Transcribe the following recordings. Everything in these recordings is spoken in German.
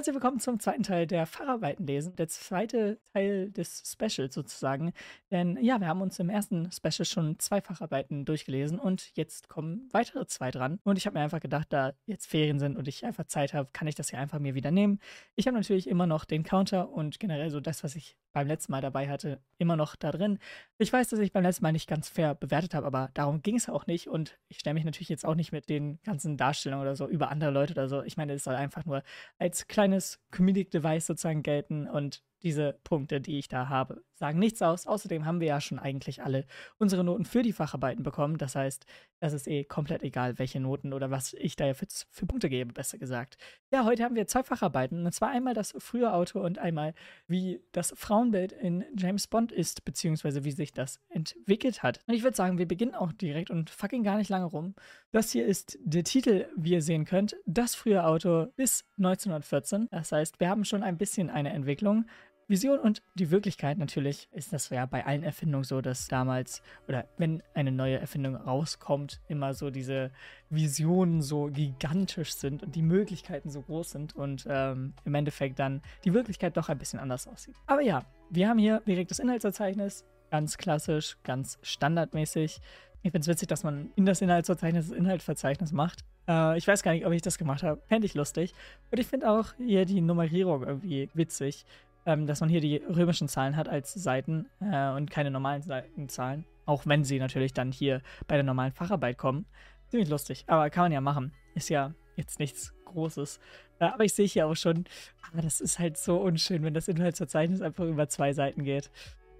Herzlich willkommen zum zweiten Teil der Facharbeiten lesen, der zweite Teil des Specials sozusagen. Denn ja, wir haben uns im ersten Special schon zwei Facharbeiten durchgelesen und jetzt kommen weitere zwei dran. Und ich habe mir einfach gedacht, da jetzt Ferien sind und ich einfach Zeit habe, kann ich das hier einfach mir wieder nehmen. Ich habe natürlich immer noch den Counter und generell so das, was ich beim letzten Mal dabei hatte, immer noch da drin. Ich weiß, dass ich beim letzten Mal nicht ganz fair bewertet habe, aber darum ging es auch nicht. Und ich stelle mich natürlich jetzt auch nicht mit den ganzen Darstellungen oder so über andere Leute oder so. Ich meine, es soll einfach nur als kleines Comedic Device sozusagen gelten und diese Punkte, die ich da habe, sagen nichts aus. Außerdem haben wir ja schon eigentlich alle unsere Noten für die Facharbeiten bekommen. Das heißt, das ist eh komplett egal, welche Noten oder was ich da für, für Punkte gebe, besser gesagt. Ja, heute haben wir zwei Facharbeiten. Und zwar einmal das frühe Auto und einmal, wie das Frauenbild in James Bond ist, beziehungsweise wie sich das entwickelt hat. Und ich würde sagen, wir beginnen auch direkt und fucking gar nicht lange rum. Das hier ist der Titel, wie ihr sehen könnt. Das frühe Auto bis 1914. Das heißt, wir haben schon ein bisschen eine Entwicklung. Vision und die Wirklichkeit natürlich ist das ja bei allen Erfindungen so, dass damals oder wenn eine neue Erfindung rauskommt, immer so diese Visionen so gigantisch sind und die Möglichkeiten so groß sind und ähm, im Endeffekt dann die Wirklichkeit doch ein bisschen anders aussieht. Aber ja, wir haben hier direkt das Inhaltsverzeichnis, ganz klassisch, ganz standardmäßig. Ich finde es witzig, dass man in das Inhaltsverzeichnis das Inhaltsverzeichnis macht. Äh, ich weiß gar nicht, ob ich das gemacht habe. Fände ich lustig. Und ich finde auch hier die Nummerierung irgendwie witzig ähm, dass man hier die römischen Zahlen hat als Seiten äh, und keine normalen Seitenzahlen. Auch wenn sie natürlich dann hier bei der normalen Facharbeit kommen. Ziemlich lustig, aber kann man ja machen. Ist ja jetzt nichts Großes. Äh, aber ich sehe hier auch schon, aber das ist halt so unschön, wenn das Inhaltsverzeichnis einfach über zwei Seiten geht.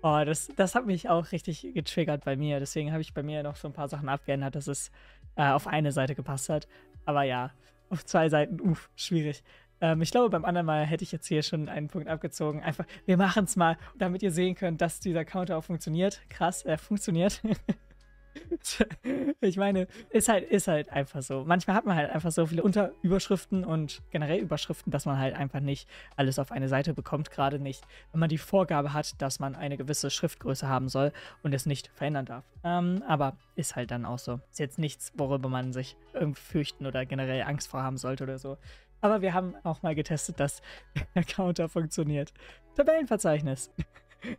Oh, das, das hat mich auch richtig getriggert bei mir. Deswegen habe ich bei mir noch so ein paar Sachen abgeändert, dass es äh, auf eine Seite gepasst hat. Aber ja, auf zwei Seiten, uff, schwierig. Ähm, ich glaube, beim anderen Mal hätte ich jetzt hier schon einen Punkt abgezogen. Einfach, wir machen es mal, damit ihr sehen könnt, dass dieser Counter auch funktioniert. Krass, er funktioniert. ich meine, ist halt, ist halt einfach so. Manchmal hat man halt einfach so viele Unterüberschriften und generell Überschriften, dass man halt einfach nicht alles auf eine Seite bekommt. Gerade nicht, wenn man die Vorgabe hat, dass man eine gewisse Schriftgröße haben soll und es nicht verändern darf. Ähm, aber ist halt dann auch so. Ist jetzt nichts, worüber man sich irgendwie fürchten oder generell Angst vor haben sollte oder so. Aber wir haben auch mal getestet, dass der Counter funktioniert. Tabellenverzeichnis.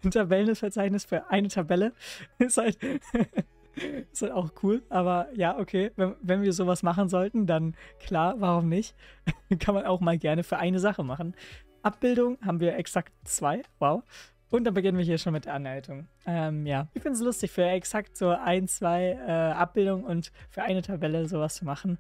Ein Tabellenverzeichnis für eine Tabelle ist halt, ist halt auch cool. Aber ja, okay, wenn, wenn wir sowas machen sollten, dann klar, warum nicht? Kann man auch mal gerne für eine Sache machen. Abbildung haben wir exakt zwei. Wow. Und dann beginnen wir hier schon mit der Anleitung. Ähm, ja, ich finde es lustig, für exakt so ein, zwei äh, Abbildungen und für eine Tabelle sowas zu machen.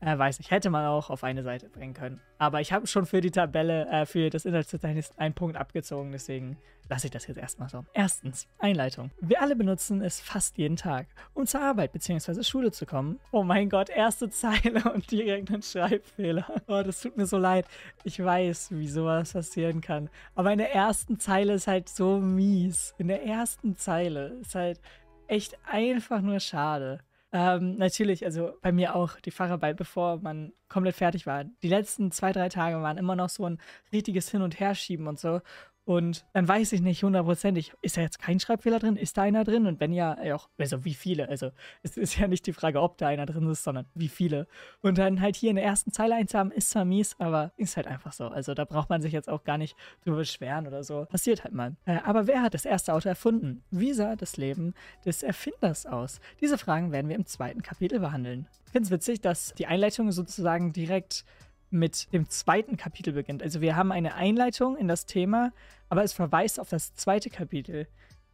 Äh, weiß nicht, hätte man auch auf eine Seite bringen können. Aber ich habe schon für die Tabelle, äh, für das Inhaltsverzeichnis einen Punkt abgezogen, deswegen lasse ich das jetzt erstmal so. Erstens, Einleitung. Wir alle benutzen es fast jeden Tag, um zur Arbeit bzw. Schule zu kommen. Oh mein Gott, erste Zeile und direkt ein Schreibfehler. Oh, das tut mir so leid. Ich weiß, wie sowas passieren kann. Aber in der ersten Zeile ist halt so mies. In der ersten Zeile ist halt echt einfach nur schade. Ähm, natürlich, also bei mir auch die Fahrarbeit, bevor man komplett fertig war. Die letzten zwei, drei Tage waren immer noch so ein richtiges Hin- und Herschieben und so. Und dann weiß ich nicht hundertprozentig, ist da jetzt kein Schreibfehler drin? Ist da einer drin? Und wenn ja, auch, also wie viele? Also es ist ja nicht die Frage, ob da einer drin ist, sondern wie viele. Und dann halt hier in der ersten Zeile eins haben, ist zwar mies, aber ist halt einfach so. Also da braucht man sich jetzt auch gar nicht drüber beschweren oder so. Passiert halt mal. Äh, aber wer hat das erste Auto erfunden? Wie sah das Leben des Erfinders aus? Diese Fragen werden wir im zweiten Kapitel behandeln. Ich finde es witzig, dass die Einleitung sozusagen direkt mit dem zweiten Kapitel beginnt. Also wir haben eine Einleitung in das Thema, aber es verweist auf das zweite Kapitel.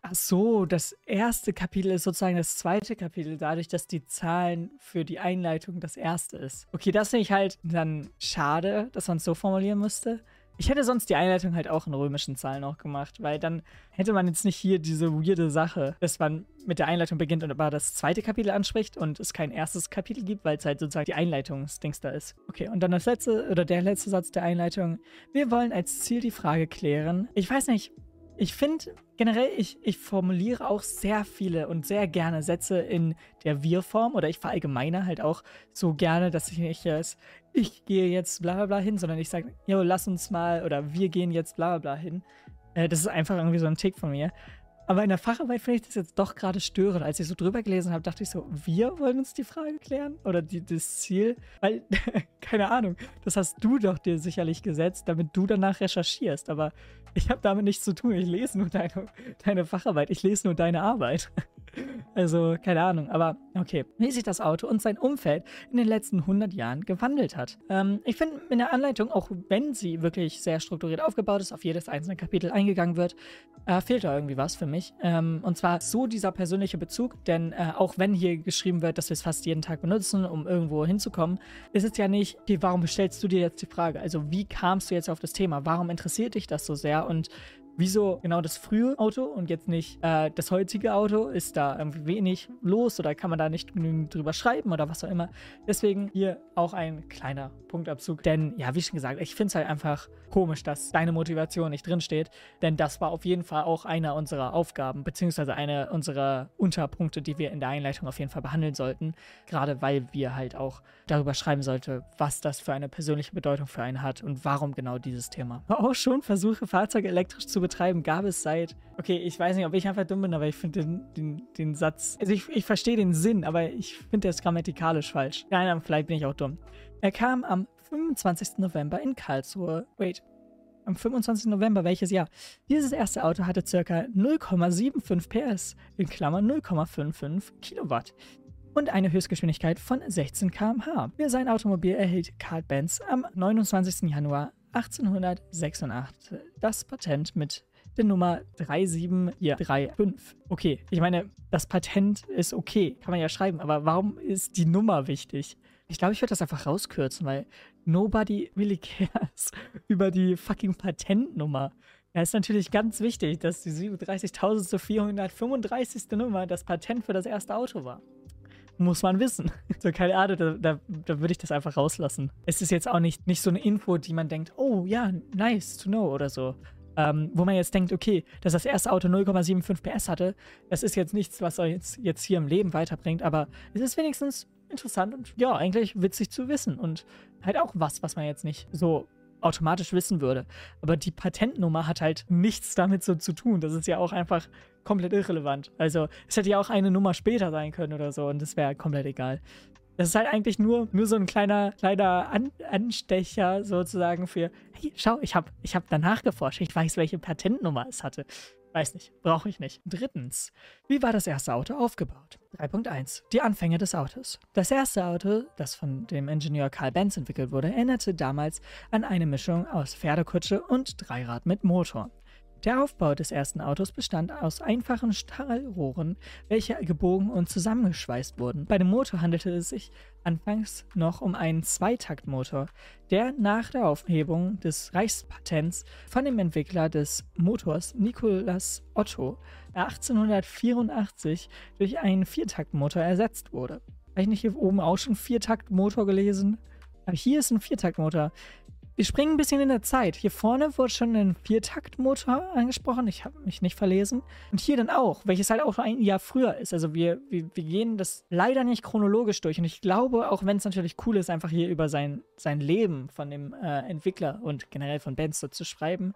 Ach so, das erste Kapitel ist sozusagen das zweite Kapitel, dadurch, dass die Zahlen für die Einleitung das erste ist. Okay, das finde ich halt dann schade, dass man es so formulieren müsste. Ich hätte sonst die Einleitung halt auch in römischen Zahlen auch gemacht, weil dann hätte man jetzt nicht hier diese weirde Sache, dass man mit der Einleitung beginnt und aber das zweite Kapitel anspricht und es kein erstes Kapitel gibt, weil es halt sozusagen die Einleitungsdings da ist. Okay, und dann das letzte oder der letzte Satz der Einleitung. Wir wollen als Ziel die Frage klären. Ich weiß nicht, ich finde generell, ich, ich formuliere auch sehr viele und sehr gerne Sätze in der Wir-Form oder ich verallgemeine halt auch so gerne, dass ich nicht jetzt, ich gehe jetzt bla bla bla hin, sondern ich sage, jo, lass uns mal oder wir gehen jetzt bla bla bla hin. Äh, das ist einfach irgendwie so ein Tick von mir. Aber in der Facharbeit finde ich das jetzt doch gerade störend. Als ich so drüber gelesen habe, dachte ich so, wir wollen uns die Frage klären? Oder die, das Ziel? Weil, keine Ahnung, das hast du doch dir sicherlich gesetzt, damit du danach recherchierst. Aber ich habe damit nichts zu tun. Ich lese nur deine, deine Facharbeit. Ich lese nur deine Arbeit. Also, keine Ahnung, aber okay. Wie sich das Auto und sein Umfeld in den letzten 100 Jahren gewandelt hat. Ähm, ich finde in der Anleitung, auch wenn sie wirklich sehr strukturiert aufgebaut ist, auf jedes einzelne Kapitel eingegangen wird, äh, fehlt da irgendwie was für mich. Ähm, und zwar so dieser persönliche Bezug, denn äh, auch wenn hier geschrieben wird, dass wir es fast jeden Tag benutzen, um irgendwo hinzukommen, ist es ja nicht, okay, warum stellst du dir jetzt die Frage? Also, wie kamst du jetzt auf das Thema? Warum interessiert dich das so sehr? Und wieso genau das frühe Auto und jetzt nicht äh, das heutige Auto? Ist da irgendwie wenig los oder kann man da nicht genügend drüber schreiben oder was auch immer? Deswegen hier auch ein kleiner Punktabzug. Denn ja, wie schon gesagt, ich finde es halt einfach komisch, dass deine Motivation nicht drinsteht. Denn das war auf jeden Fall auch einer unserer Aufgaben, beziehungsweise einer unserer Unterpunkte, die wir in der Einleitung auf jeden Fall behandeln sollten. Gerade weil wir halt auch darüber schreiben sollten, was das für eine persönliche Bedeutung für einen hat und warum genau dieses Thema. Auch schon Versuche, Fahrzeuge elektrisch zu betreiben, gab es seit. Okay, ich weiß nicht, ob ich einfach dumm bin, aber ich finde den, den, den Satz. Also ich, ich verstehe den Sinn, aber ich finde ist grammatikalisch falsch. Nein, vielleicht bin ich auch dumm. Er kam am 25. November in Karlsruhe. Wait. Am 25. November, welches Jahr? Dieses erste Auto hatte ca. 0,75 PS, in Klammern 0,55 Kilowatt und eine Höchstgeschwindigkeit von 16 km/h. Für sein Automobil erhielt Carl Benz am 29. Januar 1886 das Patent mit der Nummer 37435. Okay, ich meine, das Patent ist okay, kann man ja schreiben, aber warum ist die Nummer wichtig? Ich glaube, ich werde das einfach rauskürzen, weil nobody really cares über die fucking Patentnummer. Ja, ist natürlich ganz wichtig, dass die 37.435. Nummer das Patent für das erste Auto war muss man wissen. So, keine Ahnung, da, da, da würde ich das einfach rauslassen. Es ist jetzt auch nicht, nicht so eine Info, die man denkt, oh ja, nice to know oder so. Ähm, wo man jetzt denkt, okay, dass das erste Auto 0,75 PS hatte, das ist jetzt nichts, was euch jetzt, jetzt hier im Leben weiterbringt, aber es ist wenigstens interessant und ja, eigentlich witzig zu wissen und halt auch was, was man jetzt nicht so automatisch wissen würde. Aber die Patentnummer hat halt nichts damit so zu tun. Das ist ja auch einfach komplett irrelevant. Also es hätte ja auch eine Nummer später sein können oder so und das wäre komplett egal. Das ist halt eigentlich nur, nur so ein kleiner, kleiner An Anstecher sozusagen für, hey, schau, ich habe ich hab danach geforscht, ich weiß, welche Patentnummer es hatte. Weiß nicht, brauche ich nicht. Drittens, wie war das erste Auto aufgebaut? 3.1. Die Anfänge des Autos. Das erste Auto, das von dem Ingenieur Carl Benz entwickelt wurde, erinnerte damals an eine Mischung aus Pferdekutsche und Dreirad mit Motor. Der Aufbau des ersten Autos bestand aus einfachen Stahlrohren, welche gebogen und zusammengeschweißt wurden. Bei dem Motor handelte es sich anfangs noch um einen Zweitaktmotor, der nach der Aufhebung des Reichspatents von dem Entwickler des Motors Nikolaus Otto 1884 durch einen Viertaktmotor ersetzt wurde. Habe ich nicht hier oben auch schon Viertaktmotor gelesen? Aber hier ist ein Viertaktmotor. Wir springen ein bisschen in der Zeit. Hier vorne wurde schon ein Viertaktmotor angesprochen. Ich habe mich nicht verlesen. Und hier dann auch, welches halt auch ein Jahr früher ist. Also wir, wir, wir gehen das leider nicht chronologisch durch. Und ich glaube, auch wenn es natürlich cool ist, einfach hier über sein, sein Leben von dem äh, Entwickler und generell von so zu schreiben,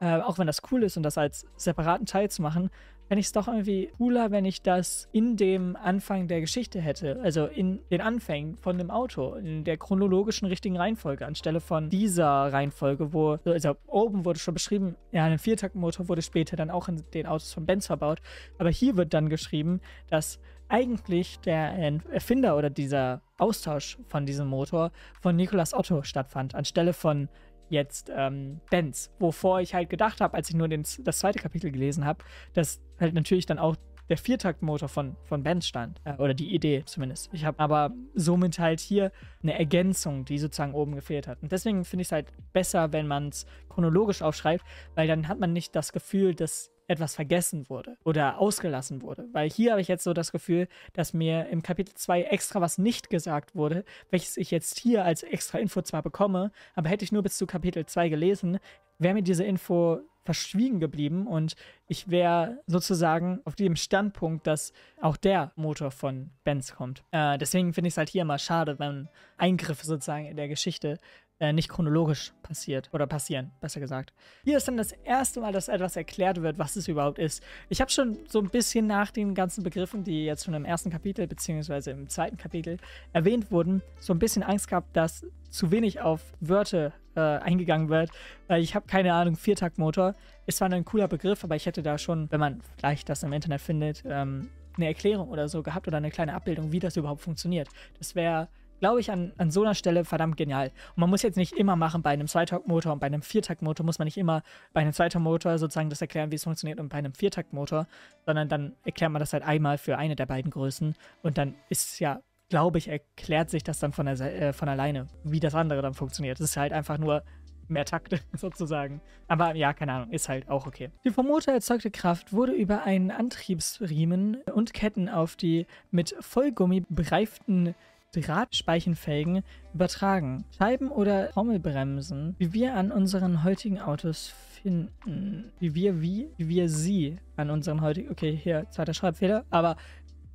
äh, auch wenn das cool ist und das als separaten Teil zu machen, fände ich es doch irgendwie cooler, wenn ich das in dem Anfang der Geschichte hätte. Also in den Anfängen von dem Auto, in der chronologischen richtigen Reihenfolge, anstelle von dieser Reihenfolge, wo, also oben wurde schon beschrieben, ja, ein Viertaktmotor wurde später dann auch in den Autos von Benz verbaut. Aber hier wird dann geschrieben, dass eigentlich der Erfinder oder dieser Austausch von diesem Motor von Nicolas Otto stattfand, anstelle von jetzt ähm, Benz. Wovor ich halt gedacht habe, als ich nur den, das zweite Kapitel gelesen habe, dass halt natürlich dann auch der Viertaktmotor von, von Benz stand. Äh, oder die Idee zumindest. Ich habe aber somit halt hier eine Ergänzung, die sozusagen oben gefehlt hat. Und deswegen finde ich es halt besser, wenn man es chronologisch aufschreibt, weil dann hat man nicht das Gefühl, dass etwas vergessen wurde oder ausgelassen wurde. Weil hier habe ich jetzt so das Gefühl, dass mir im Kapitel 2 extra was nicht gesagt wurde, welches ich jetzt hier als extra Info zwar bekomme, aber hätte ich nur bis zu Kapitel 2 gelesen, wäre mir diese Info verschwiegen geblieben und ich wäre sozusagen auf dem Standpunkt, dass auch der Motor von Benz kommt. Äh, deswegen finde ich es halt hier immer schade, wenn Eingriffe sozusagen in der Geschichte äh, nicht chronologisch passiert oder passieren, besser gesagt. Hier ist dann das erste Mal, dass etwas erklärt wird, was es überhaupt ist. Ich habe schon so ein bisschen nach den ganzen Begriffen, die jetzt schon im ersten Kapitel beziehungsweise im zweiten Kapitel erwähnt wurden, so ein bisschen Angst gehabt, dass zu wenig auf Wörter äh, eingegangen wird, weil ich habe keine Ahnung, Viertaktmotor ist zwar ein cooler Begriff, aber ich hätte da schon, wenn man vielleicht das im Internet findet, ähm, eine Erklärung oder so gehabt oder eine kleine Abbildung, wie das überhaupt funktioniert. Das wäre glaube ich, an, an so einer Stelle verdammt genial. Und man muss jetzt nicht immer machen, bei einem Zweitaktmotor und bei einem Viertaktmotor muss man nicht immer bei einem Zweitaktmotor sozusagen das erklären, wie es funktioniert und bei einem Viertaktmotor, sondern dann erklärt man das halt einmal für eine der beiden Größen und dann ist ja, glaube ich, erklärt sich das dann von, der, äh, von alleine, wie das andere dann funktioniert. Das ist halt einfach nur mehr Takte sozusagen. Aber ja, keine Ahnung, ist halt auch okay. Die vom Motor erzeugte Kraft wurde über einen Antriebsriemen und Ketten auf die mit Vollgummi bereiften Drahtspeichenfelgen übertragen. Scheiben oder Trommelbremsen, wie wir an unseren heutigen Autos finden. Wie wir wie? Wie wir sie an unseren heutigen... Okay, hier, zweiter Schreibfehler. Aber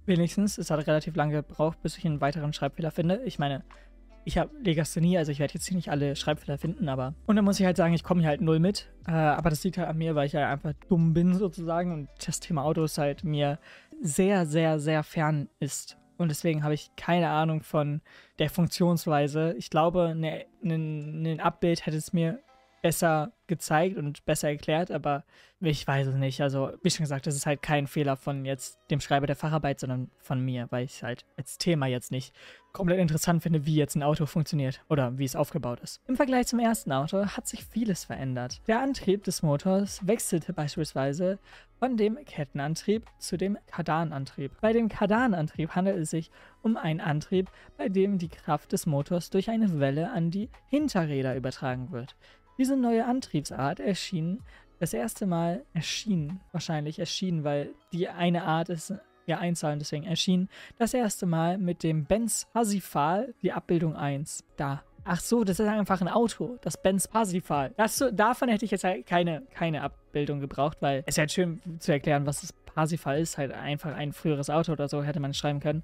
wenigstens, es hat relativ lange gebraucht, bis ich einen weiteren Schreibfehler finde. Ich meine, ich habe Legasthenie, also ich werde jetzt hier nicht alle Schreibfehler finden, aber. Und dann muss ich halt sagen, ich komme hier halt null mit. Äh, aber das liegt halt an mir, weil ich ja halt einfach dumm bin sozusagen und das Thema Autos halt mir sehr, sehr, sehr fern ist. Und deswegen habe ich keine Ahnung von der Funktionsweise. Ich glaube, ein ne, ne Abbild hätte es mir besser gezeigt und besser erklärt, aber ich weiß es nicht. Also, wie schon gesagt, das ist halt kein Fehler von jetzt dem Schreiber der Facharbeit, sondern von mir, weil ich es halt als Thema jetzt nicht komplett interessant finde, wie jetzt ein Auto funktioniert oder wie es aufgebaut ist. Im Vergleich zum ersten Auto hat sich vieles verändert. Der Antrieb des Motors wechselte beispielsweise von dem Kettenantrieb zu dem Kardanantrieb. Bei dem Kardanantrieb handelt es sich um einen Antrieb, bei dem die Kraft des Motors durch eine Welle an die Hinterräder übertragen wird. Diese neue Antriebsart erschien das erste Mal erschien, wahrscheinlich erschien, weil die eine Art ist ja Einzahlen, deswegen erschien das erste Mal mit dem Benz Parsifal, die Abbildung 1, da. Ach so, das ist einfach ein Auto, das Benz Parsifal. Das, davon hätte ich jetzt halt keine, keine Abbildung gebraucht, weil es ist halt schön zu erklären, was das Parsifal ist, halt einfach ein früheres Auto oder so hätte man schreiben können.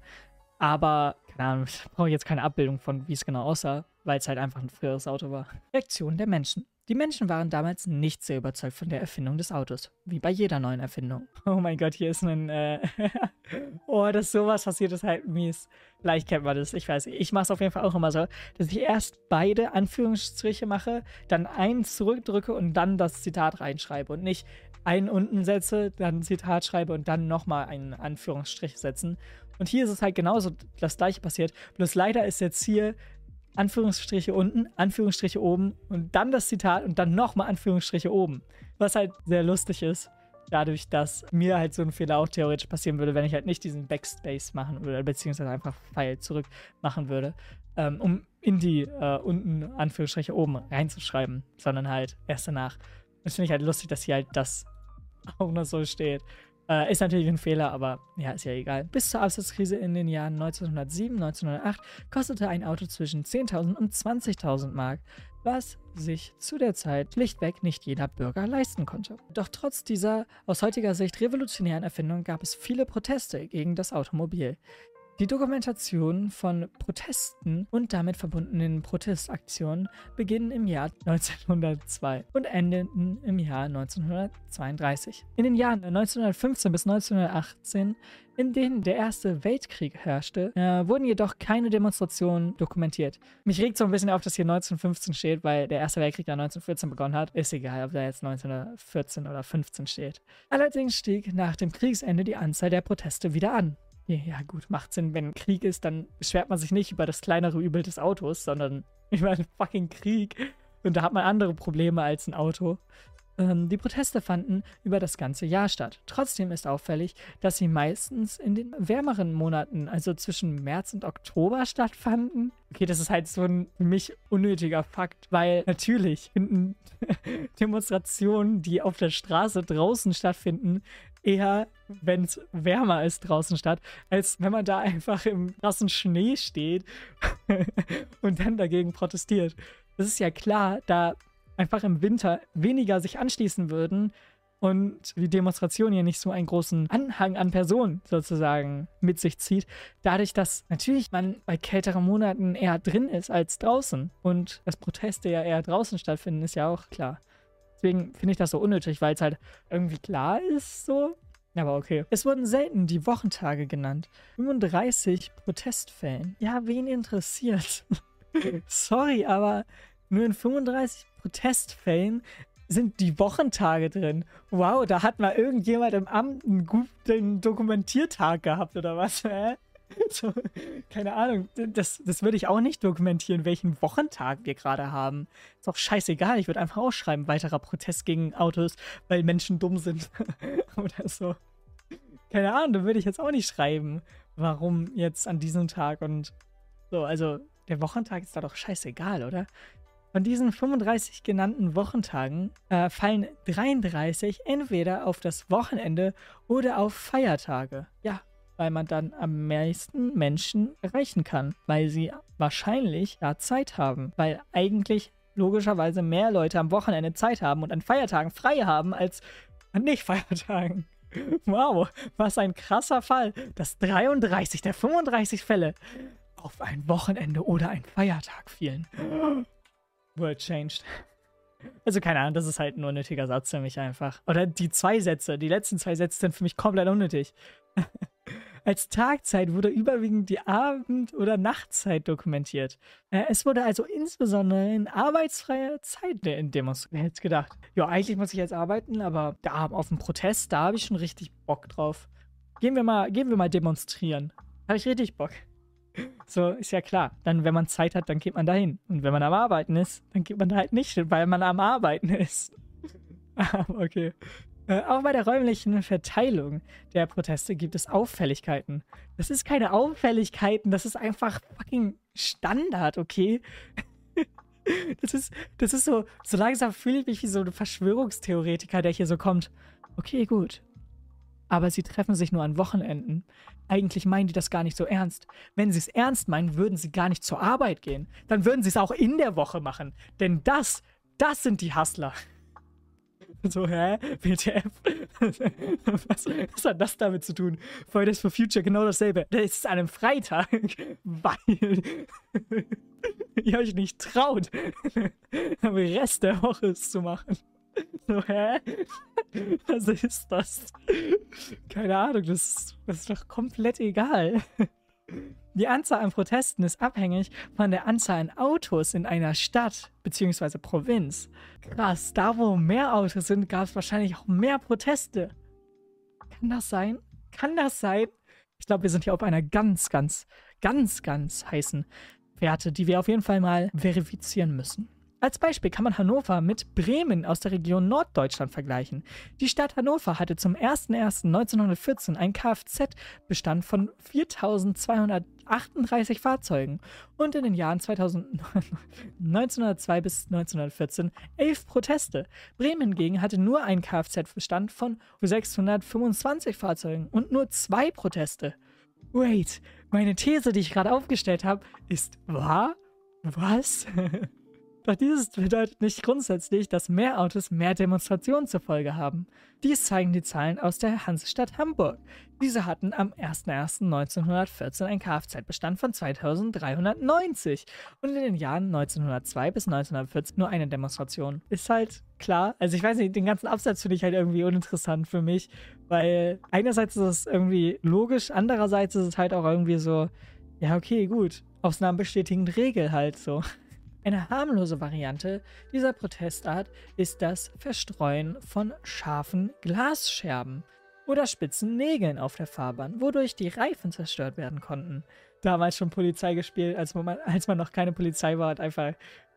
Aber, keine Ahnung, ich brauche jetzt keine Abbildung von, wie es genau aussah, weil es halt einfach ein früheres Auto war. Reaktion der Menschen. Die Menschen waren damals nicht sehr überzeugt von der Erfindung des Autos, wie bei jeder neuen Erfindung. Oh mein Gott, hier ist ein, äh oh, dass sowas passiert, ist halt mies. Vielleicht kennt man das, ich weiß. Ich mache es auf jeden Fall auch immer so, dass ich erst beide Anführungsstriche mache, dann eins zurückdrücke und dann das Zitat reinschreibe und nicht einen unten setze, dann ein Zitat schreibe und dann nochmal einen Anführungsstrich setzen. Und hier ist es halt genauso das gleiche passiert. Bloß leider ist jetzt hier Anführungsstriche unten, Anführungsstriche oben und dann das Zitat und dann nochmal Anführungsstriche oben. Was halt sehr lustig ist, dadurch, dass mir halt so ein Fehler auch theoretisch passieren würde, wenn ich halt nicht diesen Backspace machen würde, beziehungsweise einfach Pfeil zurück machen würde, ähm, um in die äh, unten Anführungsstriche oben reinzuschreiben, sondern halt erst danach. Das finde ich halt lustig, dass hier halt das auch noch so steht. Äh, ist natürlich ein Fehler, aber ja, ist ja egal. Bis zur Absatzkrise in den Jahren 1907, 1908 kostete ein Auto zwischen 10.000 und 20.000 Mark, was sich zu der Zeit schlichtweg nicht jeder Bürger leisten konnte. Doch trotz dieser aus heutiger Sicht revolutionären Erfindung gab es viele Proteste gegen das Automobil. Die Dokumentation von Protesten und damit verbundenen Protestaktionen beginnen im Jahr 1902 und endeten im Jahr 1932. In den Jahren 1915 bis 1918, in denen der Erste Weltkrieg herrschte, äh, wurden jedoch keine Demonstrationen dokumentiert. Mich regt so ein bisschen auf, dass hier 1915 steht, weil der Erste Weltkrieg da 1914 begonnen hat. Ist egal, ob da jetzt 1914 oder 15 steht. Allerdings stieg nach dem Kriegsende die Anzahl der Proteste wieder an. Ja, gut, macht Sinn. Wenn Krieg ist, dann beschwert man sich nicht über das kleinere Übel des Autos, sondern über einen fucking Krieg. Und da hat man andere Probleme als ein Auto. Ähm, die Proteste fanden über das ganze Jahr statt. Trotzdem ist auffällig, dass sie meistens in den wärmeren Monaten, also zwischen März und Oktober, stattfanden. Okay, das ist halt so ein für mich unnötiger Fakt, weil natürlich finden Demonstrationen, die auf der Straße draußen stattfinden, eher, wenn es wärmer ist draußen statt, als wenn man da einfach im nassen Schnee steht und dann dagegen protestiert. Das ist ja klar, da einfach im Winter weniger sich anschließen würden, und die Demonstration hier nicht so einen großen Anhang an Personen sozusagen mit sich zieht, dadurch, dass natürlich man bei kälteren Monaten eher drin ist als draußen und dass Proteste ja eher draußen stattfinden, ist ja auch klar. Deswegen finde ich das so unnötig, weil es halt irgendwie klar ist, so. Aber okay. Es wurden selten die Wochentage genannt. 35 Protestfällen. Ja, wen interessiert? Sorry, aber nur in 35 Protestfällen sind die Wochentage drin. Wow, da hat mal irgendjemand im Amt einen guten Dokumentiertag gehabt oder was? Hä? So, keine Ahnung. Das, das würde ich auch nicht dokumentieren, welchen Wochentag wir gerade haben. Ist doch scheißegal. Ich würde einfach ausschreiben, weiterer Protest gegen Autos, weil Menschen dumm sind. oder so. Keine Ahnung, da würde ich jetzt auch nicht schreiben, warum jetzt an diesem Tag und so. Also, der Wochentag ist da doch scheißegal, oder? Von diesen 35 genannten Wochentagen äh, fallen 33 entweder auf das Wochenende oder auf Feiertage. Ja, weil man dann am meisten Menschen erreichen kann, weil sie wahrscheinlich da Zeit haben, weil eigentlich logischerweise mehr Leute am Wochenende Zeit haben und an Feiertagen frei haben als an Nicht-Feiertagen. Wow, was ein krasser Fall, dass 33 der 35 Fälle auf ein Wochenende oder ein Feiertag fielen. World changed. Also keine Ahnung, das ist halt ein unnötiger Satz für mich einfach. Oder die zwei Sätze, die letzten zwei Sätze sind für mich komplett unnötig. Als Tagzeit wurde überwiegend die Abend- oder Nachtzeit dokumentiert. Äh, es wurde also insbesondere in arbeitsfreier Zeit demonstriert. Wer hätte gedacht? Ja, eigentlich muss ich jetzt arbeiten, aber da auf dem Protest, da habe ich schon richtig Bock drauf. Gehen wir mal, gehen wir mal demonstrieren. Habe ich richtig Bock. So, ist ja klar. Dann, wenn man Zeit hat, dann geht man dahin. Und wenn man am Arbeiten ist, dann geht man da halt nicht hin, weil man am Arbeiten ist. okay. Äh, auch bei der räumlichen Verteilung der Proteste gibt es Auffälligkeiten. Das ist keine Auffälligkeiten, das ist einfach fucking Standard, okay? das ist, das ist so, so langsam fühle ich mich wie so ein Verschwörungstheoretiker, der hier so kommt. Okay, gut. Aber sie treffen sich nur an Wochenenden. Eigentlich meinen die das gar nicht so ernst. Wenn sie es ernst meinen, würden sie gar nicht zur Arbeit gehen. Dann würden sie es auch in der Woche machen. Denn das, das sind die Hustler. So, hä? WTF? was, was, hat das damit zu tun? Fridays for Future genau dasselbe. Das ist an einem Freitag, weil ihr euch nicht traut, am Rest der Woche es zu machen. So, hä? Was ist das? Keine Ahnung, das, das ist doch komplett egal. Die Anzahl an Protesten ist abhängig von der Anzahl an Autos in einer Stadt bzw. Provinz. Krass, da wo mehr Autos sind, gab es wahrscheinlich auch mehr Proteste. Kann das sein? Kann das sein? Ich glaube, wir sind hier auf einer ganz, ganz, ganz, ganz heißen Werte, die wir auf jeden Fall mal verifizieren müssen. Als Beispiel kann man Hannover mit Bremen aus der Region Norddeutschland vergleichen. Die Stadt Hannover hatte zum 01.01.1914 einen Kfz-Bestand von 4.238 Fahrzeugen und in den Jahren 2000, 1902 bis 1914 elf Proteste. Bremen hingegen hatte nur einen Kfz-Bestand von 625 Fahrzeugen und nur zwei Proteste. Wait, meine These, die ich gerade aufgestellt habe, ist wahr? Was? Doch dieses bedeutet nicht grundsätzlich, dass mehr Autos mehr Demonstrationen zur Folge haben. Dies zeigen die Zahlen aus der Hansestadt Hamburg. Diese hatten am 01.01.1914 einen Kfz-Bestand von 2390 und in den Jahren 1902 bis 1914 nur eine Demonstration. Ist halt klar. Also ich weiß nicht, den ganzen Absatz finde ich halt irgendwie uninteressant für mich, weil einerseits ist es irgendwie logisch, andererseits ist es halt auch irgendwie so, ja okay, gut, Ausnahmen bestätigen Regel halt so. Eine harmlose Variante dieser Protestart ist das Verstreuen von scharfen Glasscherben oder spitzen Nägeln auf der Fahrbahn, wodurch die Reifen zerstört werden konnten. Damals schon Polizei gespielt, als man, als man noch keine Polizei war, hat einfach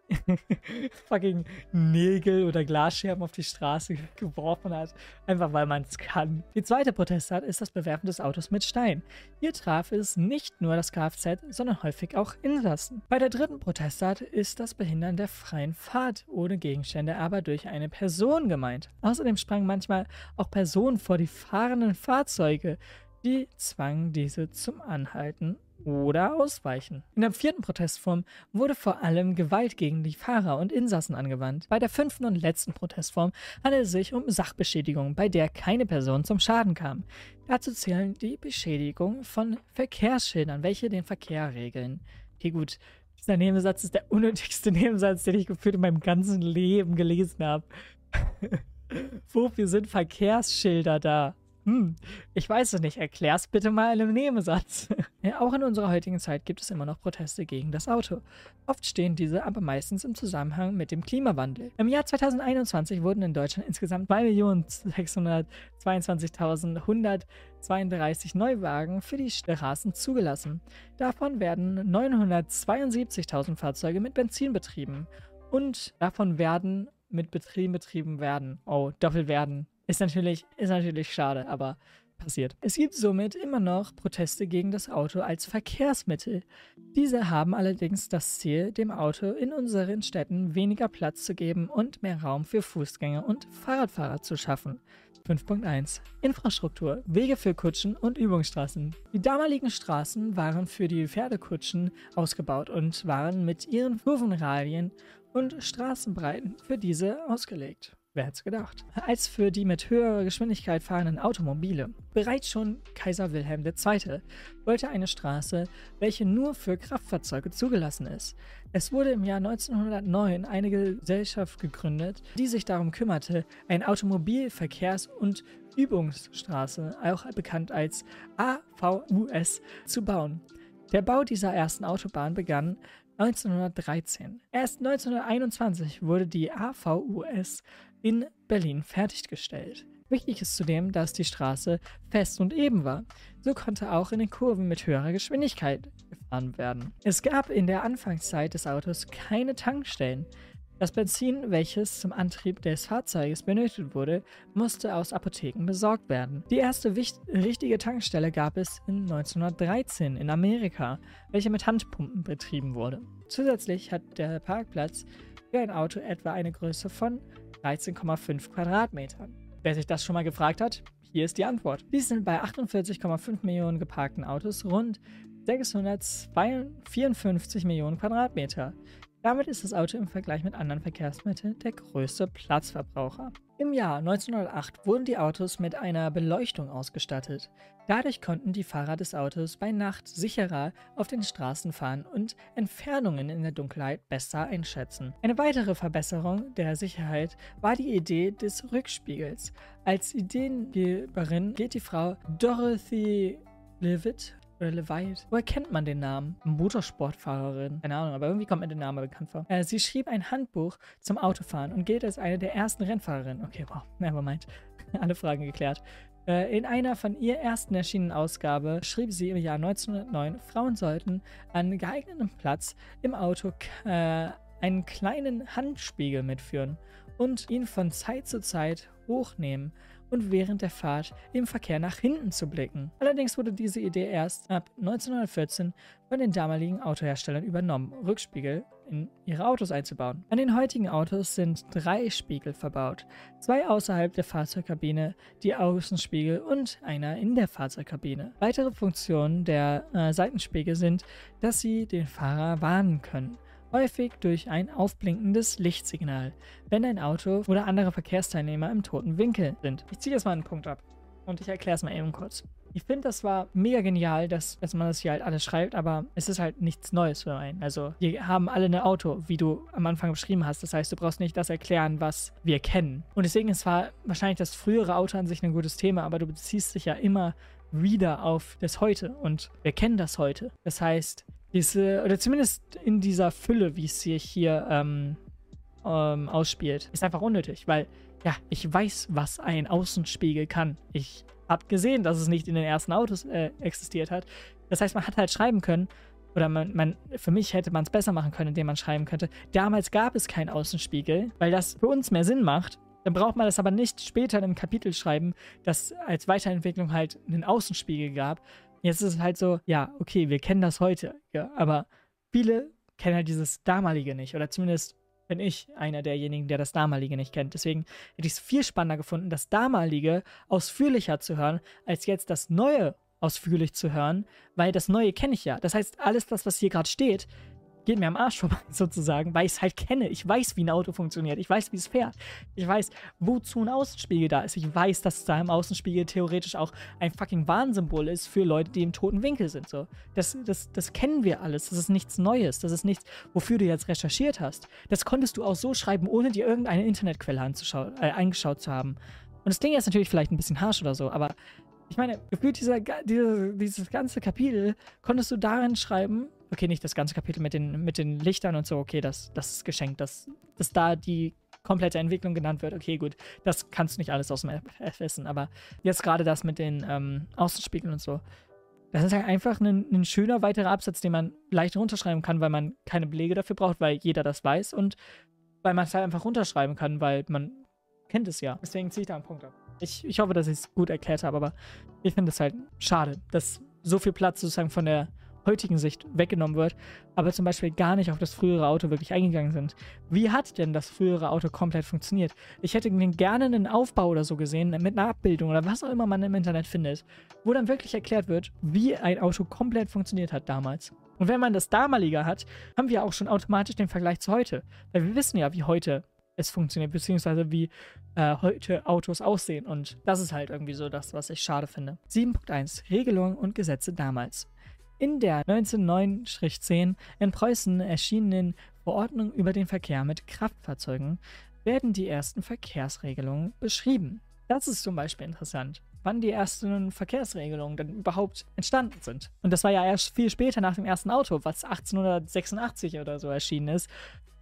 fucking Nägel oder Glasscherben auf die Straße geworfen hat, einfach weil man es kann. Die zweite Protestart ist das Bewerfen des Autos mit Stein. Hier traf es nicht nur das Kfz, sondern häufig auch Insassen. Bei der dritten Protestart ist das Behindern der freien Fahrt ohne Gegenstände aber durch eine Person gemeint. Außerdem sprangen manchmal auch Personen vor die fahrenden Fahrzeuge, die zwangen diese zum Anhalten oder ausweichen. In der vierten Protestform wurde vor allem Gewalt gegen die Fahrer und Insassen angewandt. Bei der fünften und letzten Protestform handelt es sich um Sachbeschädigung, bei der keine Person zum Schaden kam. Dazu zählen die Beschädigung von Verkehrsschildern, welche den Verkehr regeln. Okay, gut. Dieser Nebensatz ist der unnötigste Nebensatz, den ich gefühlt in meinem ganzen Leben gelesen habe. Wofür sind Verkehrsschilder da? Hm, ich weiß es nicht. Erklär's bitte mal in einem Nebensatz. ja, auch in unserer heutigen Zeit gibt es immer noch Proteste gegen das Auto. Oft stehen diese aber meistens im Zusammenhang mit dem Klimawandel. Im Jahr 2021 wurden in Deutschland insgesamt 2.622.132 Neuwagen für die Straßen zugelassen. Davon werden 972.000 Fahrzeuge mit Benzin betrieben. Und davon werden mit Betrieben betrieben werden. Oh, Doppel werden. Ist natürlich, ist natürlich schade, aber passiert. Es gibt somit immer noch Proteste gegen das Auto als Verkehrsmittel. Diese haben allerdings das Ziel, dem Auto in unseren Städten weniger Platz zu geben und mehr Raum für Fußgänger und Fahrradfahrer zu schaffen. 5.1 Infrastruktur, Wege für Kutschen und Übungsstraßen. Die damaligen Straßen waren für die Pferdekutschen ausgebaut und waren mit ihren Kurvenradien und Straßenbreiten für diese ausgelegt. Wer hätte es gedacht? Als für die mit höherer Geschwindigkeit fahrenden Automobile. Bereits schon Kaiser Wilhelm II. wollte eine Straße, welche nur für Kraftfahrzeuge zugelassen ist. Es wurde im Jahr 1909 eine Gesellschaft gegründet, die sich darum kümmerte, eine Automobilverkehrs- und Übungsstraße, auch bekannt als AVUS, zu bauen. Der Bau dieser ersten Autobahn begann 1913. Erst 1921 wurde die AVUS in Berlin fertiggestellt. Wichtig ist zudem, dass die Straße fest und eben war. So konnte auch in den Kurven mit höherer Geschwindigkeit gefahren werden. Es gab in der Anfangszeit des Autos keine Tankstellen. Das Benzin, welches zum Antrieb des Fahrzeuges benötigt wurde, musste aus Apotheken besorgt werden. Die erste richtige Tankstelle gab es in 1913 in Amerika, welche mit Handpumpen betrieben wurde. Zusätzlich hat der Parkplatz für ein Auto etwa eine Größe von 13,5 Quadratmetern. Wer sich das schon mal gefragt hat, hier ist die Antwort. Dies sind bei 48,5 Millionen geparkten Autos rund 654 Millionen Quadratmeter. Damit ist das Auto im Vergleich mit anderen Verkehrsmitteln der größte Platzverbraucher. Im Jahr 1908 wurden die Autos mit einer Beleuchtung ausgestattet. Dadurch konnten die Fahrer des Autos bei Nacht sicherer auf den Straßen fahren und Entfernungen in der Dunkelheit besser einschätzen. Eine weitere Verbesserung der Sicherheit war die Idee des Rückspiegels. Als Ideengeberin geht die Frau Dorothy Levitt Levite. Woher kennt man den Namen? Motorsportfahrerin. Keine Ahnung, aber irgendwie kommt mir der Name bekannt vor. Äh, sie schrieb ein Handbuch zum Autofahren und gilt als eine der ersten Rennfahrerinnen. Okay, wow, nevermind. Alle Fragen geklärt. Äh, in einer von ihr ersten erschienenen Ausgabe schrieb sie im Jahr 1909, Frauen sollten an geeignetem Platz im Auto äh, einen kleinen Handspiegel mitführen und ihn von Zeit zu Zeit hochnehmen und während der Fahrt im Verkehr nach hinten zu blicken. Allerdings wurde diese Idee erst ab 1914 von den damaligen Autoherstellern übernommen, Rückspiegel in ihre Autos einzubauen. An den heutigen Autos sind drei Spiegel verbaut, zwei außerhalb der Fahrzeugkabine, die Außenspiegel und einer in der Fahrzeugkabine. Weitere Funktionen der äh, Seitenspiegel sind, dass sie den Fahrer warnen können häufig durch ein aufblinkendes Lichtsignal, wenn ein Auto oder andere Verkehrsteilnehmer im toten Winkel sind. Ich ziehe jetzt mal einen Punkt ab und ich erkläre es mal eben kurz. Ich finde, das war mega genial, dass, dass man das hier halt alles schreibt, aber es ist halt nichts Neues für einen. Also, wir haben alle ein Auto, wie du am Anfang beschrieben hast. Das heißt, du brauchst nicht das erklären, was wir kennen. Und deswegen ist zwar wahrscheinlich das frühere Auto an sich ein gutes Thema, aber du beziehst dich ja immer wieder auf das Heute und wir kennen das heute. Das heißt, diese, oder zumindest in dieser Fülle, wie es sich hier ähm, ähm, ausspielt, ist einfach unnötig, weil, ja, ich weiß, was ein Außenspiegel kann. Ich habe gesehen, dass es nicht in den ersten Autos äh, existiert hat. Das heißt, man hat halt schreiben können, oder man, man für mich hätte man es besser machen können, indem man schreiben könnte, damals gab es keinen Außenspiegel, weil das für uns mehr Sinn macht. Dann braucht man das aber nicht später in einem Kapitel schreiben, dass als Weiterentwicklung halt einen Außenspiegel gab, Jetzt ist es halt so, ja, okay, wir kennen das heute, ja, aber viele kennen halt dieses damalige nicht. Oder zumindest bin ich einer derjenigen, der das damalige nicht kennt. Deswegen hätte ich es viel spannender gefunden, das damalige ausführlicher zu hören, als jetzt das neue ausführlich zu hören, weil das Neue kenne ich ja. Das heißt, alles das, was hier gerade steht, geht mir am Arsch vorbei, sozusagen, weil ich es halt kenne. Ich weiß, wie ein Auto funktioniert. Ich weiß, wie es fährt. Ich weiß, wozu ein Außenspiegel da ist. Ich weiß, dass da im Außenspiegel theoretisch auch ein fucking Warnsymbol ist für Leute, die im toten Winkel sind. So. Das, das, das kennen wir alles. Das ist nichts Neues. Das ist nichts, wofür du jetzt recherchiert hast. Das konntest du auch so schreiben, ohne dir irgendeine Internetquelle anzuschauen, äh, eingeschaut zu haben. Und das klingt jetzt natürlich vielleicht ein bisschen harsch oder so, aber ich meine, gefühlt dieser, dieser, dieses ganze Kapitel konntest du darin schreiben, okay, nicht das ganze Kapitel mit den, mit den Lichtern und so, okay, das, das ist geschenkt, dass, dass da die komplette Entwicklung genannt wird, okay, gut, das kannst du nicht alles aus dem FF wissen, aber jetzt gerade das mit den ähm, Außenspiegeln und so, das ist halt einfach ein, ein, schöner weiterer Absatz, den man leicht runterschreiben kann, weil man keine Belege dafür braucht, weil jeder das weiß und weil man es halt einfach runterschreiben kann, weil man kennt es ja. Deswegen ziehe ich da einen Punkt ab. Ich, ich hoffe, dass ich es gut erklärt habe, aber ich finde es halt schade, dass so viel Platz sozusagen von der heutigen Sicht weggenommen wird, aber zum Beispiel gar nicht auf das frühere Auto wirklich eingegangen sind. Wie hat denn das frühere Auto komplett funktioniert? Ich hätte gerne einen Aufbau oder so gesehen, mit einer Abbildung oder was auch immer man im Internet findet, wo dann wirklich erklärt wird, wie ein Auto komplett funktioniert hat damals. Und wenn man das damalige hat, haben wir auch schon automatisch den Vergleich zu heute. Weil wir wissen ja, wie heute es funktioniert, beziehungsweise wie äh, heute Autos aussehen. Und das ist halt irgendwie so das, was ich schade finde. 7.1 Regelungen und Gesetze damals. In der 1909-10 in Preußen erschienenen Verordnung über den Verkehr mit Kraftfahrzeugen werden die ersten Verkehrsregelungen beschrieben. Das ist zum Beispiel interessant, wann die ersten Verkehrsregelungen denn überhaupt entstanden sind. Und das war ja erst viel später nach dem ersten Auto, was 1886 oder so erschienen ist.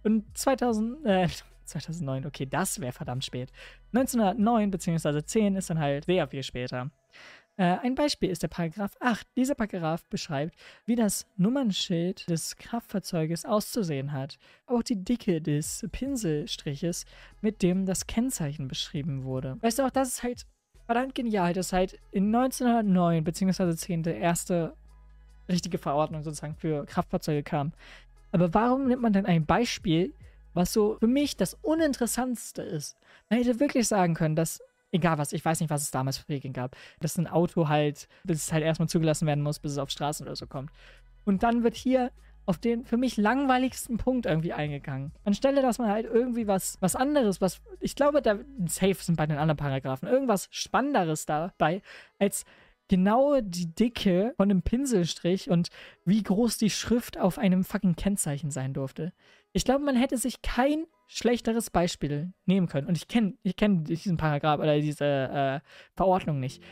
Und 2000, äh, 2009, okay, das wäre verdammt spät. 1909 bzw. 10 ist dann halt sehr viel später. Äh, ein Beispiel ist der Paragraph 8. Dieser Paragraph beschreibt, wie das Nummernschild des Kraftfahrzeuges auszusehen hat. Auch die Dicke des Pinselstriches, mit dem das Kennzeichen beschrieben wurde. Weißt du, auch das ist halt verdammt genial, dass halt in 1909 bzw. 10 der erste richtige Verordnung sozusagen für Kraftfahrzeuge kam. Aber warum nimmt man denn ein Beispiel, was so für mich das Uninteressantste ist? Man hätte wirklich sagen können, dass egal was, ich weiß nicht, was es damals für Regeln gab, dass ein Auto halt, bis es halt erstmal zugelassen werden muss, bis es auf Straßen oder so kommt. Und dann wird hier auf den für mich langweiligsten Punkt irgendwie eingegangen. Anstelle, dass man halt irgendwie was, was anderes, was, ich glaube, da safe sind bei den anderen Paragraphen, irgendwas Spannenderes dabei, als genau die Dicke von einem Pinselstrich und wie groß die Schrift auf einem fucking Kennzeichen sein durfte. Ich glaube, man hätte sich kein schlechteres Beispiel nehmen können. Und ich kenne ich kenn diesen Paragraph oder diese äh, Verordnung nicht.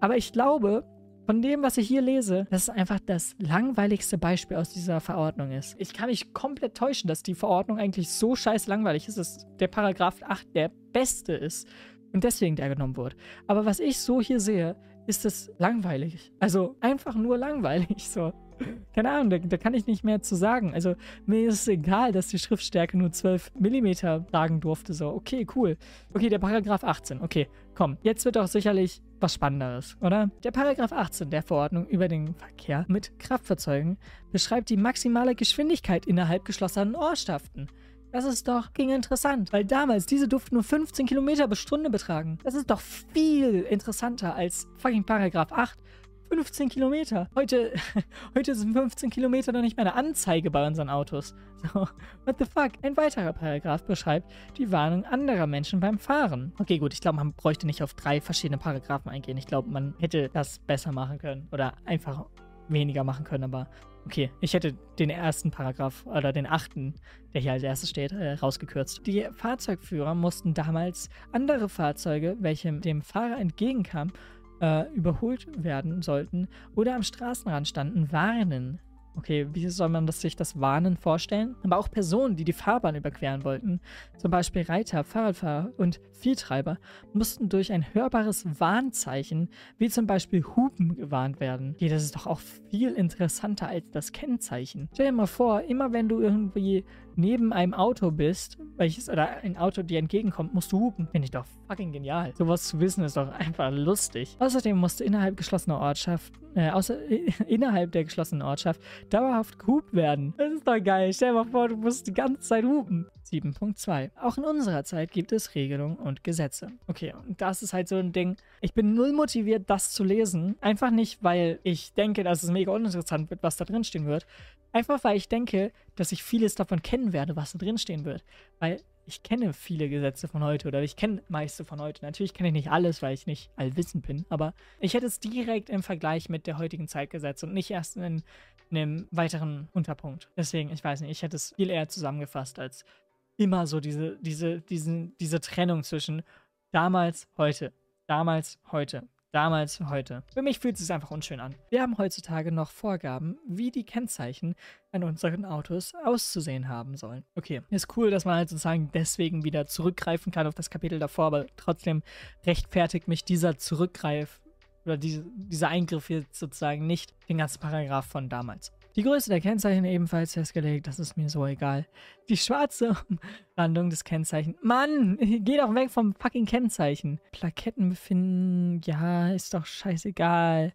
Aber ich glaube, von dem, was ich hier lese, dass es einfach das langweiligste Beispiel aus dieser Verordnung ist. Ich kann mich komplett täuschen, dass die Verordnung eigentlich so scheiß langweilig ist, dass der Paragraph 8 der beste ist und deswegen der genommen wurde. Aber was ich so hier sehe, ist es langweilig. Also einfach nur langweilig so. Keine Ahnung, da, da, kann ich nicht mehr zu sagen. Also mir ist es egal, dass die Schriftstärke nur 12 mm tragen durfte. So, okay, cool. Okay, der Paragraph 18. Okay, komm, jetzt wird doch sicherlich was Spannenderes, oder? Der Paragraph 18 der Verordnung über den Verkehr mit Kraftfahrzeugen beschreibt die maximale Geschwindigkeit innerhalb geschlossener Ortschaften. Das ist doch ging interessant, weil damals diese durften nur 15 Kilometer pro Stunde betragen. Das ist doch viel interessanter als fucking Paragraph 8 15 Kilometer. Heute, heute sind 15 Kilometer noch nicht mehr eine Anzeige bei unseren Autos. So, what the fuck? Ein weiterer Paragraph beschreibt die Warnung anderer Menschen beim Fahren. Okay, gut, ich glaube, man bräuchte nicht auf drei verschiedene Paragraphen eingehen. Ich glaube, man hätte das besser machen können oder einfach weniger machen können, aber okay, ich hätte den ersten Paragraph oder den achten, der hier als erstes steht, äh, rausgekürzt. Die Fahrzeugführer mussten damals andere Fahrzeuge, welche dem Fahrer entgegenkamen, äh, überholt werden sollten oder am Straßenrand standen, warnen. Okay, wie soll man das, sich das Warnen vorstellen? Aber auch Personen, die die Fahrbahn überqueren wollten, zum Beispiel Reiter, Fahrradfahrer und Viehtreiber, mussten durch ein hörbares Warnzeichen, wie zum Beispiel Hupen, gewarnt werden. Okay, das ist doch auch viel interessanter als das Kennzeichen. Stell dir mal vor, immer wenn du irgendwie neben einem Auto bist, welches oder ein Auto dir entgegenkommt, musst du hupen. Finde ich doch fucking genial. Sowas zu wissen ist doch einfach lustig. Außerdem musst du innerhalb geschlossener Ortschaft, äh, außer, innerhalb der geschlossenen Ortschaft dauerhaft gehupt werden. Das ist doch geil. Stell dir mal vor, du musst die ganze Zeit hupen. 7.2. Auch in unserer Zeit gibt es Regelungen und Gesetze. Okay, und das ist halt so ein Ding. Ich bin null motiviert, das zu lesen. Einfach nicht, weil ich denke, dass es mega uninteressant wird, was da drin stehen wird. Einfach weil ich denke, dass ich vieles davon kennen werde, was da drin stehen wird. Weil ich kenne viele Gesetze von heute oder ich kenne meiste von heute. Natürlich kenne ich nicht alles, weil ich nicht allwissend bin, aber ich hätte es direkt im Vergleich mit der heutigen Zeit gesetzt und nicht erst in, in einem weiteren Unterpunkt. Deswegen, ich weiß nicht, ich hätte es viel eher zusammengefasst als immer so diese, diese, diesen, diese Trennung zwischen damals, heute, damals, heute, damals, heute. Für mich fühlt es sich einfach unschön an. Wir haben heutzutage noch Vorgaben, wie die Kennzeichen an unseren Autos auszusehen haben sollen. Okay, ist cool, dass man halt sozusagen deswegen wieder zurückgreifen kann auf das Kapitel davor, aber trotzdem rechtfertigt mich dieser Zurückgreif oder diese, dieser Eingriff jetzt sozusagen nicht den ganzen Paragraph von damals. Die Größe der Kennzeichen ebenfalls festgelegt, das ist mir so egal. Die schwarze Randung des Kennzeichens. Mann, geh doch weg vom fucking Kennzeichen. Plaketten befinden, ja, ist doch scheißegal.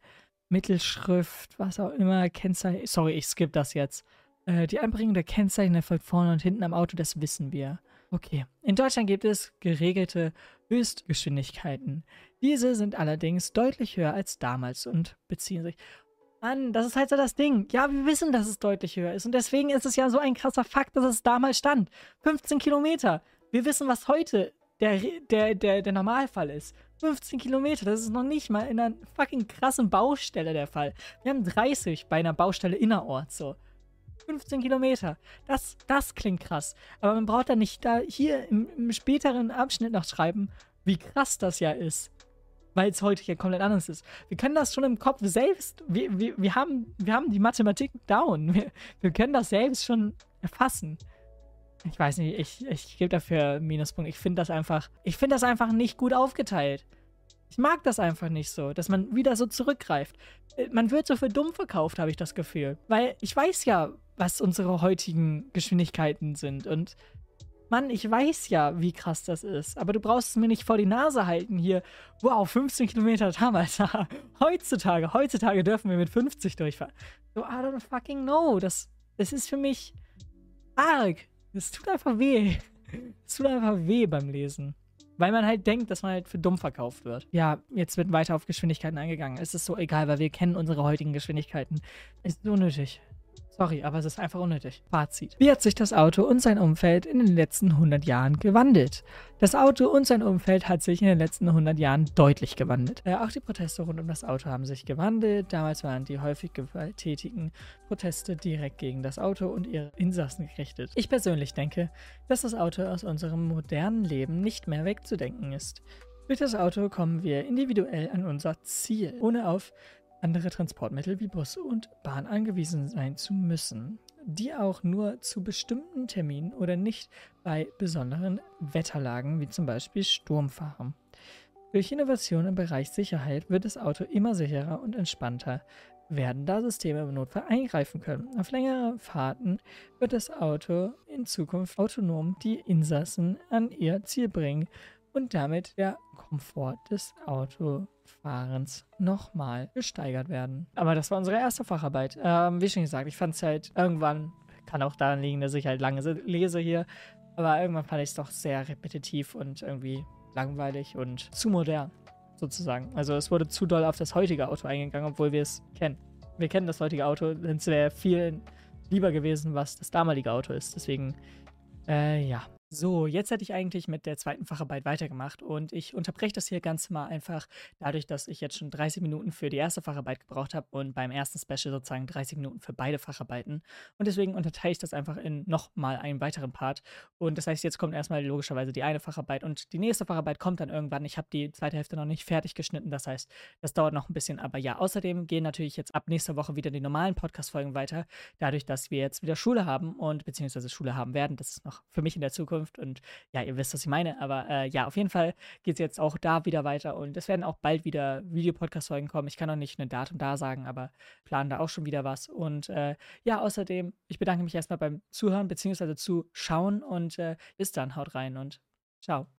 Mittelschrift, was auch immer, Kennzeichen. Sorry, ich skippe das jetzt. Äh, die Einbringung der Kennzeichen erfolgt vorne und hinten am Auto, das wissen wir. Okay. In Deutschland gibt es geregelte Höchstgeschwindigkeiten. Diese sind allerdings deutlich höher als damals und beziehen sich Mann, das ist halt so das Ding. Ja, wir wissen, dass es deutlich höher ist. Und deswegen ist es ja so ein krasser Fakt, dass es damals stand. 15 Kilometer. Wir wissen, was heute der, der, der, der Normalfall ist. 15 Kilometer, das ist noch nicht mal in einer fucking krassen Baustelle der Fall. Wir haben 30 bei einer Baustelle innerorts so. 15 Kilometer. Das, das klingt krass. Aber man braucht da nicht da hier im, im späteren Abschnitt noch schreiben, wie krass das ja ist weil es heute ja komplett anders ist. Wir können das schon im Kopf selbst, wir, wir, wir, haben, wir haben die Mathematik down. Wir, wir können das selbst schon erfassen. Ich weiß nicht, ich, ich gebe dafür Minuspunkt. Ich finde das einfach, ich finde das einfach nicht gut aufgeteilt. Ich mag das einfach nicht so, dass man wieder so zurückgreift. Äh, man wird so für dumm verkauft, habe ich das Gefühl. Weil ich weiß ja, was unsere heutigen Geschwindigkeiten sind. Und Mann, ich weiß ja, wie krass das ist, aber du brauchst es mir nicht vor die Nase halten hier. Wow, 15 Kilometer damals. heutzutage, heutzutage dürfen wir mit 50 durchfahren. So, I don't fucking know. Das, das ist für mich arg. Es tut einfach weh. Es tut einfach weh beim Lesen. Weil man halt denkt, dass man halt für dumm verkauft wird. Ja, jetzt wird weiter auf Geschwindigkeiten eingegangen. Es ist so egal, weil wir kennen unsere heutigen Geschwindigkeiten. Ist so nötig. Sorry, aber es ist einfach unnötig. Fazit. Wie hat sich das Auto und sein Umfeld in den letzten 100 Jahren gewandelt? Das Auto und sein Umfeld hat sich in den letzten 100 Jahren deutlich gewandelt. Äh, auch die Proteste rund um das Auto haben sich gewandelt. Damals waren die häufig gewalttätigen Proteste direkt gegen das Auto und ihre Insassen gerichtet. Ich persönlich denke, dass das Auto aus unserem modernen Leben nicht mehr wegzudenken ist. Durch das Auto kommen wir individuell an unser Ziel, ohne auf andere Transportmittel wie Bus und Bahn angewiesen sein zu müssen, die auch nur zu bestimmten Terminen oder nicht bei besonderen Wetterlagen wie zum Beispiel Sturm fahren. Durch Innovation im Bereich Sicherheit wird das Auto immer sicherer und entspannter werden, da Systeme im Notfall eingreifen können. Auf längere Fahrten wird das Auto in Zukunft autonom die Insassen an ihr Ziel bringen und damit der Komfort des Autofahrens nochmal gesteigert werden. Aber das war unsere erste Facharbeit. Ähm, wie schon gesagt, ich fand es halt irgendwann, kann auch daran liegen, dass ich halt lange lese hier, aber irgendwann fand ich es doch sehr repetitiv und irgendwie langweilig und zu modern, sozusagen. Also es wurde zu doll auf das heutige Auto eingegangen, obwohl wir es kennen. Wir kennen das heutige Auto, es wäre viel lieber gewesen, was das damalige Auto ist. Deswegen, äh, ja, so, jetzt hätte ich eigentlich mit der zweiten Facharbeit weitergemacht und ich unterbreche das hier ganz mal einfach dadurch, dass ich jetzt schon 30 Minuten für die erste Facharbeit gebraucht habe und beim ersten Special sozusagen 30 Minuten für beide Facharbeiten. Und deswegen unterteile ich das einfach in nochmal einen weiteren Part. Und das heißt, jetzt kommt erstmal logischerweise die eine Facharbeit und die nächste Facharbeit kommt dann irgendwann. Ich habe die zweite Hälfte noch nicht fertig geschnitten, das heißt, das dauert noch ein bisschen. Aber ja, außerdem gehen natürlich jetzt ab nächster Woche wieder die normalen Podcast-Folgen weiter, dadurch, dass wir jetzt wieder Schule haben und beziehungsweise Schule haben werden. Das ist noch für mich in der Zukunft Zukunft und ja, ihr wisst, was ich meine. Aber äh, ja, auf jeden Fall geht es jetzt auch da wieder weiter und es werden auch bald wieder Videopodcast-Folgen kommen. Ich kann noch nicht ein Datum da sagen, aber planen da auch schon wieder was. Und äh, ja, außerdem, ich bedanke mich erstmal beim Zuhören bzw. Zuschauen und äh, bis dann, haut rein und ciao.